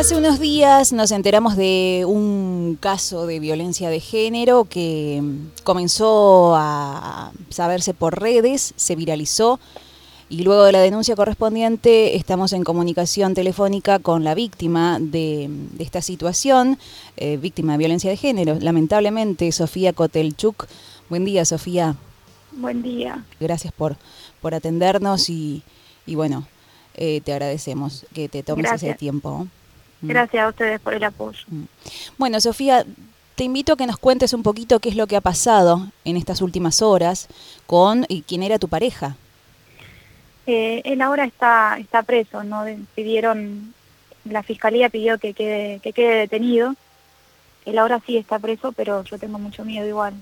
Hace unos días nos enteramos de un caso de violencia de género que comenzó a saberse por redes, se viralizó y luego de la denuncia correspondiente estamos en comunicación telefónica con la víctima de, esta situación, eh, víctima de violencia de género, lamentablemente Sofía Kotelchuk. Buen día, Sofía. Buen día. Gracias por, por atendernos y, bueno, eh, te agradecemos que te tomes ese tiempo. Mm. Gracias a ustedes por el apoyo. Mm. Bueno, Sofía, te invito a que nos cuentes un poquito qué es lo que ha pasado en estas últimas horas con y quién era tu pareja. Eh, él ahora está, está preso, ¿no? Pidieron, la fiscalía pidió que quede, que quede detenido. Él ahora sí está preso, pero yo tengo mucho miedo igual.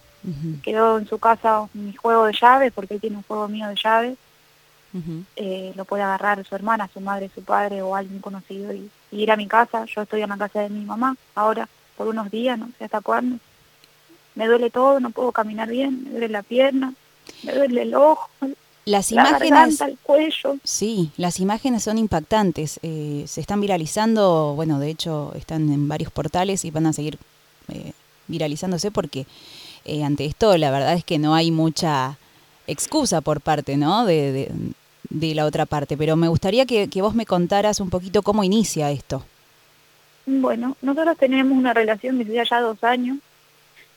Quedó en su casa mi juego de llaves, porque él tiene un juego mío de llaves. Eh, lo puede agarrar su hermana, su madre, su padre o alguien conocido y, ir a mi casa. Yo estoy en la casa de mi mamá ahora por unos días, no sé hasta cuándo. Me duele todo, no puedo caminar bien, me duele la pierna, me duele el ojo, las la imágenes, garganta, el cuello. Sí, las imágenes son impactantes. Eh, se están viralizando, bueno, de hecho están en varios portales y van a seguir eh, viralizándose porque ante esto la verdad es que no hay mucha excusa por parte, ¿no? De, de, la otra parte, pero me gustaría que, vos me contaras un poquito cómo inicia esto. Bueno, nosotros tenemos una relación desde ya dos años.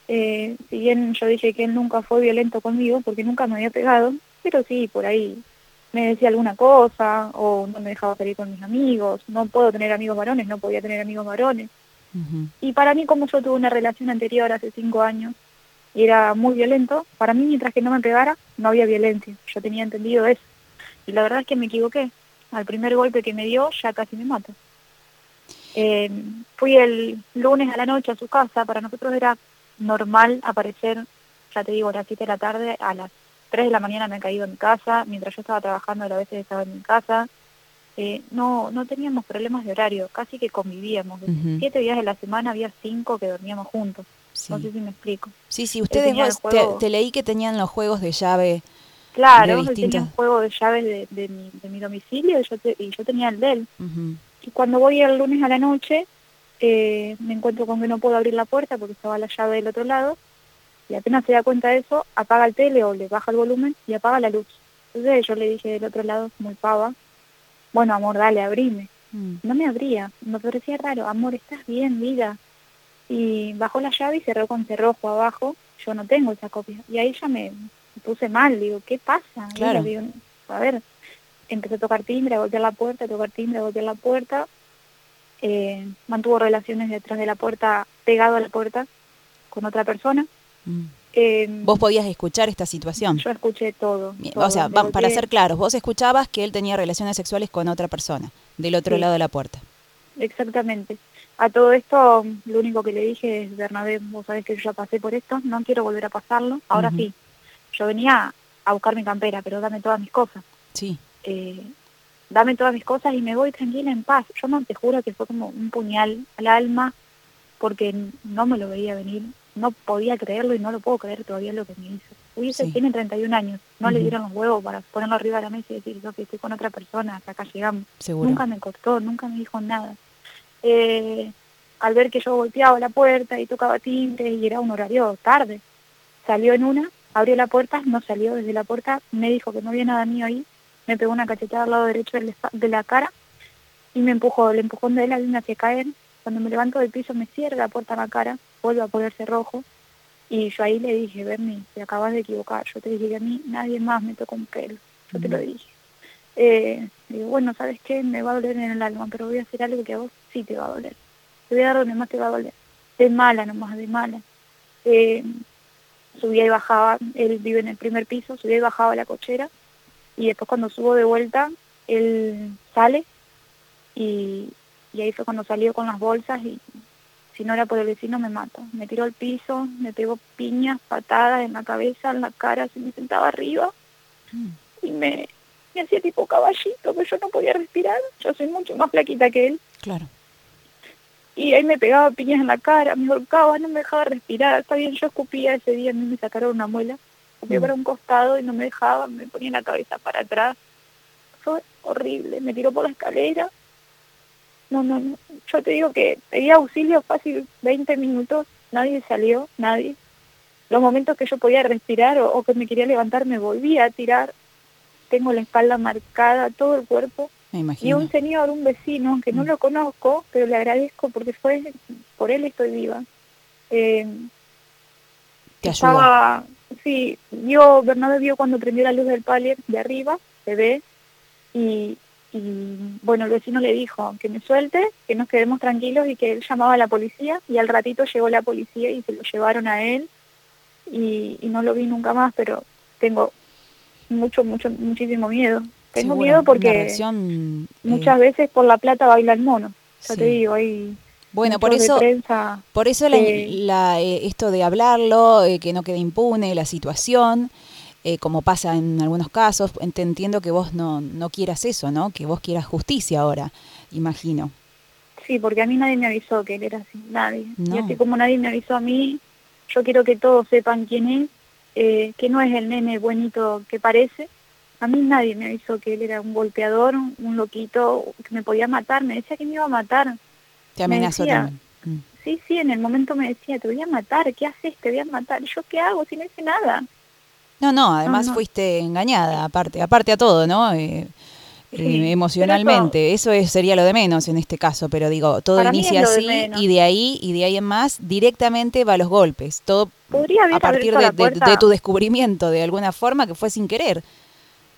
Eh, si bien yo dije que él nunca fue violento conmigo, porque nunca me había pegado, pero sí, por ahí me decía alguna cosa, o no me dejaba salir con mis amigos, no puedo tener amigos varones, no podía tener amigos varones. Y para mí, como yo tuve una relación anterior hace cinco años, y era muy violento, para mí mientras que no me pegara no había violencia, yo tenía entendido eso. Y la verdad es que me equivoqué, al primer golpe que me dio ya casi me mata. Eh, fui el lunes a la noche a su casa, para nosotros era normal aparecer, ya te digo, a las 7 de la tarde, a las 3 de la mañana me he caído en casa, mientras yo estaba trabajando a veces estaba en mi casa, eh, no, no teníamos problemas de horario, casi que convivíamos. Siete días de la semana había cinco que dormíamos juntos. No sé si me explico. Sí, sí, ustedes te, leí que tenían los juegos de llave. Claro, él tenía un juego de llaves de, de, mi, de mi domicilio y yo, y yo tenía el de él. Y cuando voy el lunes a la noche, eh, me encuentro con que no puedo abrir la puerta porque estaba la llave del otro lado. Y apenas se da cuenta de eso, apaga el tele o le baja el volumen y apaga la luz. Entonces yo le dije del otro lado, muy pava, bueno, amor, dale, abrime. Mm. No me abría, me parecía raro, amor, ¿estás bien, vida? y bajó la llave y cerró con cerrojo abajo. Yo no tengo esa copia. Y ahí ya me puse mal, digo, ¿qué pasa? Claro. a ver, empecé a tocar timbre, a golpear la puerta, a tocar timbre, a golpear la puerta. Eh, mantuvo relaciones detrás de la puerta, pegado a la puerta, con otra persona. Mm. Eh, ¿Vos podías escuchar esta situación? Yo escuché todo. O sea, para ser claros, vos escuchabas que él tenía relaciones sexuales con otra persona, del otro lado de la puerta. Exactamente. A todo esto, lo único que le dije es, Bernabé, vos sabés que yo ya pasé por esto, no quiero volver a pasarlo. Ahora sí, yo venía a buscar mi campera, pero dame todas mis cosas. Sí. Eh, dame todas mis cosas y me voy tranquila en paz. Yo no te juro que fue como un puñal al alma, porque no me lo veía venir, no podía creerlo y no lo puedo creer todavía lo que me hizo. Hubiese, tiene 31 años, no le dieron los huevos para ponerlo arriba de la mesa y decir, yo que estoy con otra persona, hasta acá llegamos. Nunca me cortó, nunca me dijo nada eh, al ver que yo golpeaba la puerta y tocaba tintes y era un horario tarde, salió en una, abrió la puerta, no salió desde la puerta, me dijo que no había nada mío ahí, me pegó una cachetada al lado derecho de la cara y me empujó, el empujón de él me hacía caer, cuando me levanto del piso me cierra la puerta en la cara, vuelve a ponerse rojo y yo ahí le dije, Bernie, te acabas de equivocar, yo te dije que a mí nadie más me tocó un pelo, yo te lo dije. Eh, digo, bueno, ¿sabes qué? Me va a doler en el alma, pero voy a hacer algo que a vos sí te va a doler. Te voy a dar donde más te va a doler. De mala nomás, de mala. Eh, subía y bajaba, él vive en el primer piso, subía y bajaba la cochera, y después cuando subo de vuelta, él sale, y, ahí fue cuando salió con las bolsas, y si no era por el vecino me mata. Me tiró al piso, me pegó piñas, patadas en la cabeza, en la cara, se me sentaba arriba, y me, me hacía tipo caballito, que yo no podía respirar, yo soy mucho más flaquita que él. Claro. Y ahí me pegaba piñas en la cara, me golpeaba, no me dejaba respirar. Está bien, yo escupía ese día, a mí me sacaron una muela, escupía mm. para un costado y no me dejaba, me ponía la cabeza para atrás. Fue horrible, me tiró por la escalera no, no, no. Yo te digo que pedí auxilio fácil 20 minutos, nadie salió, nadie. Los momentos que yo podía respirar o, o que me quería levantar me volvía a tirar. Tengo la espalda marcada, todo el cuerpo. Me Y un señor, un vecino, que no Mm. lo conozco, pero le agradezco porque fue, por él estoy viva. Eh, Te estaba, sí, vio, Bernabé vio cuando prendió la luz del palier de arriba, se ve, y, y bueno, el vecino le dijo que me suelte, que nos quedemos tranquilos y que él llamaba a la policía, y al ratito llegó la policía y se lo llevaron a él, y, y no lo vi nunca más, pero tengo mucho, mucho, muchísimo miedo. Tengo Seguro, miedo porque reacción, eh, muchas veces por la plata baila el mono, ya sí. te digo, hay Bueno, por eso, prensa por eso la- eh, esto de hablarlo, eh, que no quede impune la situación, eh, como pasa en algunos casos, te entiendo que vos no, no quieras eso, ¿no? Que vos quieras justicia ahora, imagino. Sí, porque a mí nadie me avisó que él era así, nadie. Y así como nadie me avisó a mí, yo quiero que todos sepan quién es, que no es el nene buenito que parece. A mí nadie me avisó que él era un golpeador, un loquito, que me podía matar, me decía que me iba a matar. Te Me amenazó también. Mm. Sí, sí, en el momento me decía, te voy a matar, ¿qué haces? Te voy a matar. ¿Y ¿Yo qué hago si no hice nada? No, no, además no. fuiste engañada, aparte, aparte a todo, ¿no? Eh, Sí, eh, emocionalmente, eso, es, sería lo de menos en este caso, pero digo, todo inicia de así y de ahí y de ahí en más directamente va a los golpes, todo Podría haber a partir de tu descubrimiento de alguna forma que fue sin querer.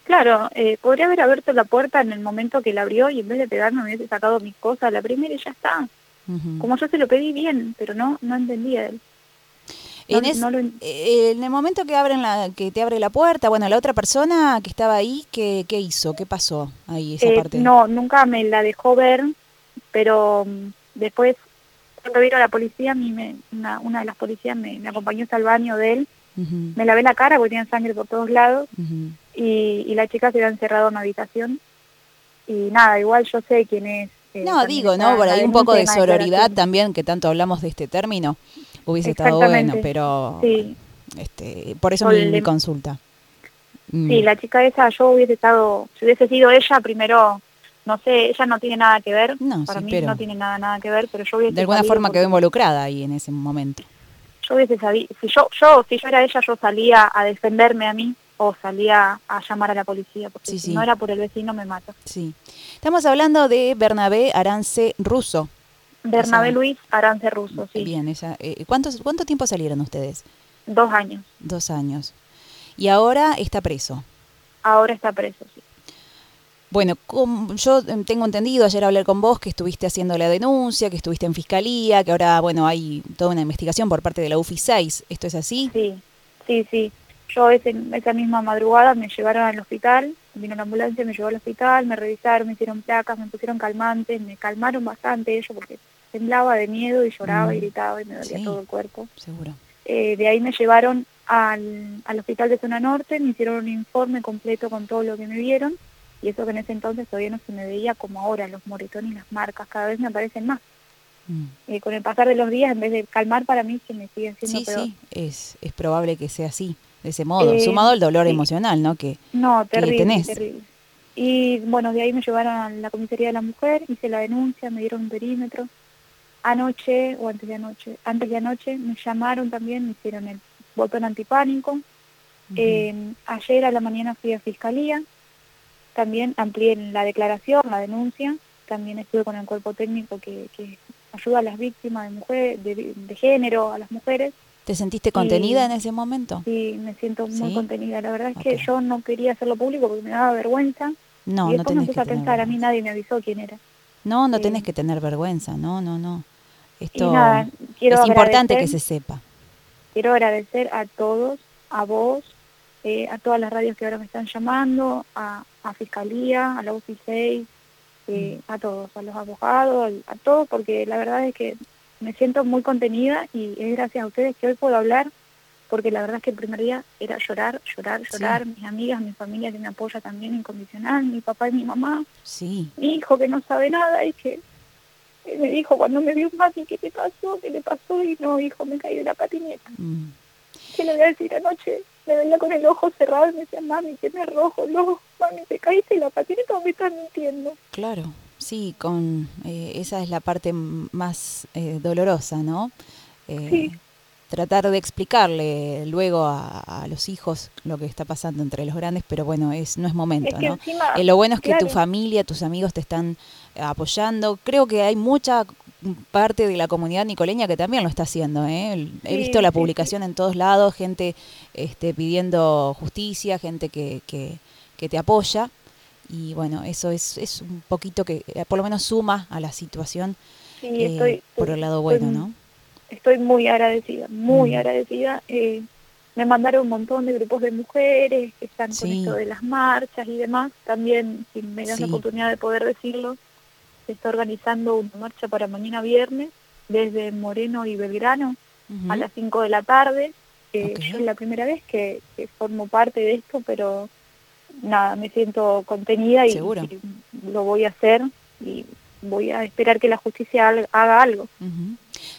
Claro, eh, podría haber abierto la puerta en el momento que la abrió y en vez de pegarme me hubiese sacado mis cosas la primera y ya está. Como yo se lo pedí bien, pero no, no entendía él. No- en, es- no lo en- eh, en el momento que abren la, que te abre la puerta, bueno, la otra persona que estaba ahí, ¿qué, qué hizo? ¿Qué pasó ahí esa Eh, parte? no, nunca me la dejó ver, pero mm, después, cuando vino la policía, a mí me, una, una de las policías me, me acompañó hasta el baño de él, Ujú, me lavé la cara porque tenía sangre por todos lados ujú. Y, y la chica se había encerrado en una habitación y nada, igual yo sé quién es. eh, No, digo, ¿no? Por ahí un poco de sororidad también, que tanto hablamos de este término, hubiese estado bueno, pero Sí, este, por eso mi, consulta. Mm, Sí, la chica esa, yo hubiese estado, si hubiese sido ella, primero, no sé, ella no tiene nada que ver, No, para sí, mí pero- no tiene nada, nada que ver, pero yo hubiese de alguna forma quedó involucrada ahí en ese momento. Yo hubiese sabido, si yo, yo, si yo era ella, yo salía a defenderme a mí o salía a llamar a la policía, porque Sí, si sí. no era por el vecino me mata. Sí. Estamos hablando de Bernabé Arance Russo. Bernabé Luis Arance Russo, sí, Bien, ella, eh, ¿cuántos, ¿cuánto tiempo salieron ustedes? dos años. Dos años. Y ahora está preso. Ahora está preso, sí. Bueno, yo eh, tengo entendido, ayer hablé con vos que estuviste haciendo la denuncia, que estuviste en fiscalía, que ahora, bueno, hay toda una investigación por parte de la UFI 6. ¿Esto es así? Sí, sí, sí. Yo ese, esa misma madrugada me llevaron al hospital, vino la ambulancia, me llevó al hospital, me revisaron, me hicieron placas, me pusieron calmantes, me calmaron bastante ellos porque temblaba de miedo y lloraba Mm. y gritaba y me dolía Sí. todo el cuerpo. Seguro. Eh, de ahí me llevaron al, al hospital de zona norte, me hicieron un informe completo con todo lo que me vieron y eso que en ese entonces todavía no se me veía como ahora, los moretones y las marcas cada vez me aparecen más. Mm. Eh, con el pasar de los días, en vez de calmar para mí, se me siguen siendo Sí, peor. sí, es, es probable que sea así, de ese modo, Eh, sumado al dolor sí. emocional, ¿no? Que No, que terrible, tenés. terrible. Y bueno, de ahí me llevaron a la comisaría de la mujer, hice la denuncia, me dieron un perímetro. Anoche, o antes de anoche, antes de anoche, me llamaron también, me hicieron el botón antipánico. ujú, Eh, ayer a la mañana fui a fiscalía, también amplié la declaración, la denuncia, también estuve con el cuerpo técnico que, que ayuda a las víctimas de mujer, de, de género, a las mujeres, ¿te sentiste contenida y- en ese momento? y me siento muy Sí. contenida. La verdad es que yo no quería hacerlo público porque me daba vergüenza No, y no me puse a tener pensar, a mí vergüenza. nadie me avisó quién era. No, no eh, tenés que tener vergüenza, no, no, no. Esto nada, es importante que se sepa. Quiero agradecer a todos, a vos, eh, a todas las radios que ahora me están llamando, a, a Fiscalía, a la UCI 6, eh, Mm. a todos, a los abogados, a todos, porque la verdad es que me siento muy contenida y es gracias a ustedes que hoy puedo hablar, porque la verdad es que el primer día era llorar, llorar, Sí. llorar, mis amigas, mi familia que me apoya también incondicional, mi papá y mi mamá, Sí, mi hijo que no sabe nada y que me dijo cuando me vio mami, ¿qué te pasó? ¿Qué le pasó? Y no, hijo, me caí de la patineta. mm, ¿Qué le voy a decir anoche? Me veía con el ojo cerrado y me decía, mami, tiene rojo, no, mami, te caíste y la patineta o me estás mintiendo. claro. Sí, con eh, esa es la parte más eh, dolorosa, ¿no? Sí. Tratar de explicarle luego a, los hijos lo que está pasando entre los grandes, pero bueno, es no es momento, ¿no? lo bueno es que tu familia, tus amigos te están apoyando. Creo que hay mucha parte de la comunidad nicoleña que también lo está haciendo. ¿eh? He visto la publicación en todos lados, gente este, pidiendo justicia, gente que, que, que, te apoya. Y bueno, eso es, es un poquito que eh, por lo menos suma a la situación eh, por el lado bueno, estoy, ¿no? Estoy muy agradecida, muy mm. agradecida. Eh, me mandaron un montón de grupos de mujeres que están con esto de las marchas y demás. También, si me dan la oportunidad de poder decirlo, se está organizando una marcha para mañana viernes desde Moreno y Belgrano a las 5 de la tarde. Eh, Yo es la primera vez que, formo parte de esto, pero nada, me siento contenida y, lo voy a hacer y voy a esperar que la justicia haga algo.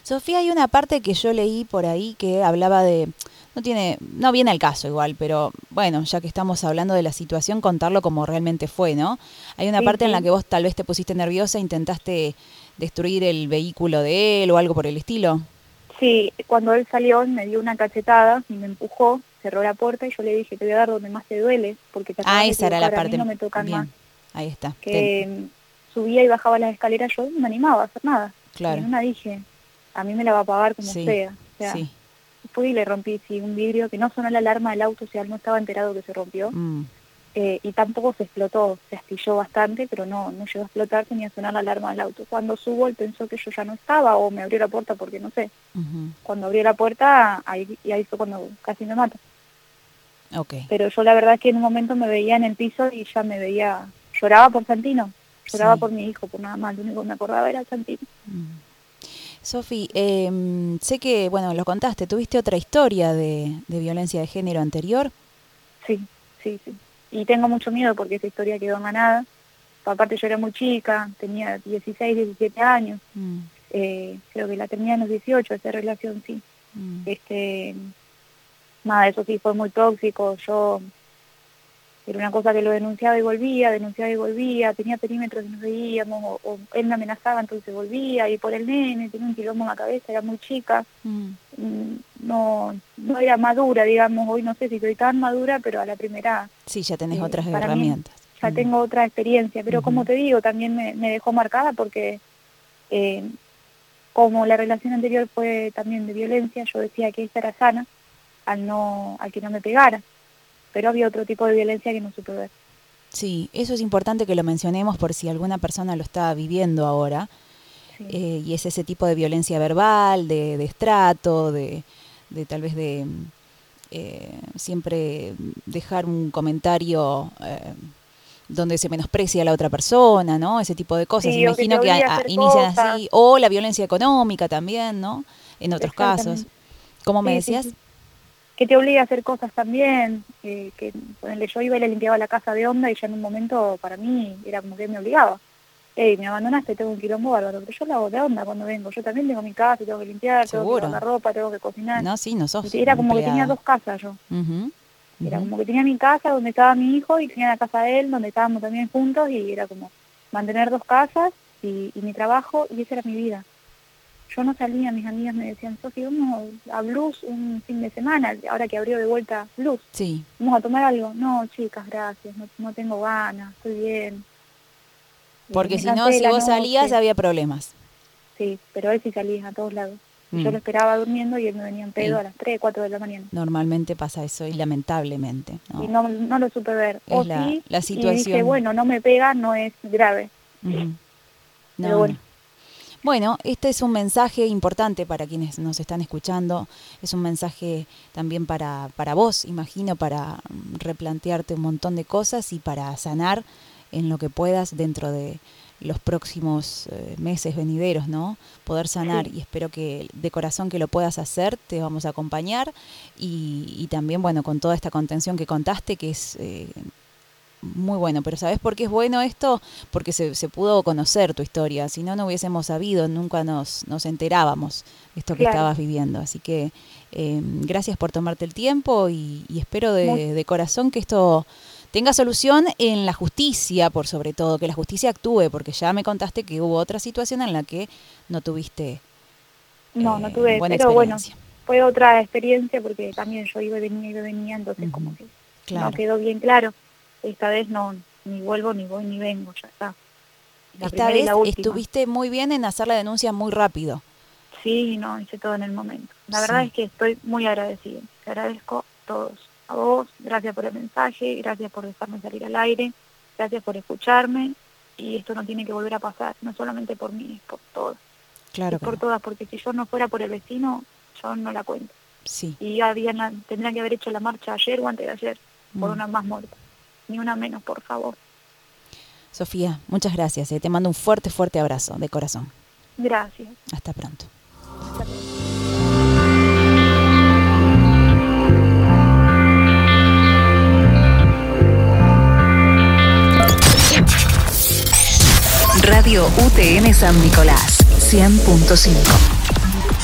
Sofía, hay una parte que yo leí por ahí que hablaba de no tiene, no viene al caso igual, pero bueno, ya que estamos hablando de la situación, contarlo como realmente fue, ¿no? Hay una parte en la que vos tal vez te pusiste nerviosa, intentaste destruir el vehículo de él o algo por el estilo. Sí, cuando él salió me dio una cachetada y me empujó, cerró la puerta y yo le dije, te voy a dar donde más te duele, porque te ah, esa era la parte. no me tocan más. Ahí está. Que subía y bajaba las escaleras, yo no me animaba a hacer nada. Claro. Y una dije, a mí me la va a pagar como sea. O sea sí fui y le rompí sí, un vidrio que no sonó la alarma del auto, o sea, él no estaba enterado que se rompió. Mm. Eh, y tampoco se explotó, se astilló bastante, pero no, no llegó a explotar ni a sonar la alarma del auto. Cuando subo, él pensó que yo ya no estaba o me abrió la puerta porque no sé. Cuando abrió la puerta, ahí, y ahí fue cuando casi me mata. Okay. Pero yo la verdad es que en un momento me veía en el piso y ya me veía, lloraba por Santino, lloraba por mi hijo, por nada más, lo único que me acordaba era Santino. Mm. Sofi, eh, sé que, bueno, lo contaste, ¿tuviste otra historia de, violencia de género anterior? Sí, sí, sí. Y tengo mucho miedo porque esa historia quedó ganada. Aparte yo era muy chica, tenía 16, 17 años. Mm. Eh, creo que la tenía en los 18, esa relación, sí. Mm. Este, nada, eso sí fue muy tóxico. Yo era una cosa que lo denunciaba y volvía, denunciaba y volvía, tenía perímetros y nos veíamos, o, él me amenazaba, entonces volvía, y por el nene, tenía un quilombo en la cabeza, era muy chica, mm. Mm, no no era madura, digamos, hoy no sé si soy tan madura, pero a la primera... Sí, ya tenés eh, otras herramientas. ya mm. tengo otra experiencia, pero como te digo, también me, dejó marcada porque eh, como la relación anterior fue también de violencia, yo decía que esta era sana al, no, al que no me pegara pero había otro tipo de violencia que no supe ver. Sí, eso es importante que lo mencionemos por si alguna persona lo está viviendo ahora. Eh, y es ese tipo de violencia verbal, de, de estrato, de, de, tal vez de eh, siempre dejar un comentario eh, donde se menosprecia a la otra persona, ¿no? Ese tipo de cosas. Imagino que, inician así. O la violencia económica también, ¿no? En otros casos. ¿Cómo me decías? Que te obliga a hacer cosas también, eh, que ponele, yo iba y le limpiaba la casa de onda y ya en un momento para mí era como que me obligaba. Ey, me abandonaste, tengo un quilombo bárbaro, pero yo lo hago de onda cuando vengo. Yo también tengo mi casa, tengo que limpiar, tengo que lavar la ropa, tengo que cocinar. No, sí, no sos Era como que tenía dos casas yo. Era como que tenía mi casa donde estaba mi hijo y tenía la casa de él donde estábamos también juntos y era como mantener dos casas y mi trabajo y esa era mi vida yo no salía, mis amigas me decían, Sofi, vamos a Blues un fin de semana, ahora que abrió de vuelta Blues. Sí. Vamos a tomar algo. No, chicas, gracias, no, tengo ganas, estoy bien. Porque si no, si vos salías había problemas. Sí, pero él sí salía a todos lados. Yo mm. lo esperaba durmiendo y él me venía en pedo a las 3, 4 de la mañana. Normalmente pasa eso y lamentablemente. ¿no? Y no, no lo supe ver. o la, sí, la situación. Y dije, bueno, no me pega, no es grave. Pero bueno. Bueno, este es un mensaje importante para quienes nos están escuchando, es un mensaje también para, para vos, imagino, para mm, replantearte un montón de cosas y para sanar en lo que puedas dentro de los próximos eh, meses venideros, ¿no? Poder sanar y espero que de corazón que lo puedas hacer, te vamos a acompañar y, y también, bueno, con toda esta contención que contaste, que es eh, muy bueno, pero ¿sabes por qué es bueno esto? Porque se, se pudo conocer tu historia, si no, no hubiésemos sabido, nunca nos, nos enterábamos de esto que estabas viviendo. Así que eh, gracias por tomarte el tiempo y, espero de, de, corazón que esto tenga solución en la justicia, por sobre todo, que la justicia actúe, porque ya me contaste que hubo otra situación en la que no tuviste no, no tuve, pero bueno, fue otra experiencia porque también yo iba y venía, iba y venía, entonces como que no quedó bien claro. Esta vez no, ni vuelvo, ni voy, ni vengo, ya está. Esta vez estuviste muy bien en hacer la denuncia muy rápido. Sí, no, hice todo en el momento. La verdad es que estoy muy agradecida. Te agradezco a todos. A vos, gracias por el mensaje, gracias por dejarme salir al aire, gracias por escucharme y esto no tiene que volver a pasar, no solamente por mí, es por todos. Claro. por todas, porque si yo no fuera por el vecino, yo no la cuento. Sí. Y habían, tendrían que haber hecho la marcha ayer o antes de ayer, por mm. una más muerta. Ni una menos, por favor. Sofía, muchas gracias. Eh. Te mando un fuerte, fuerte abrazo de corazón. Gracias. Hasta pronto. Radio UTN San Nicolás, 100.5.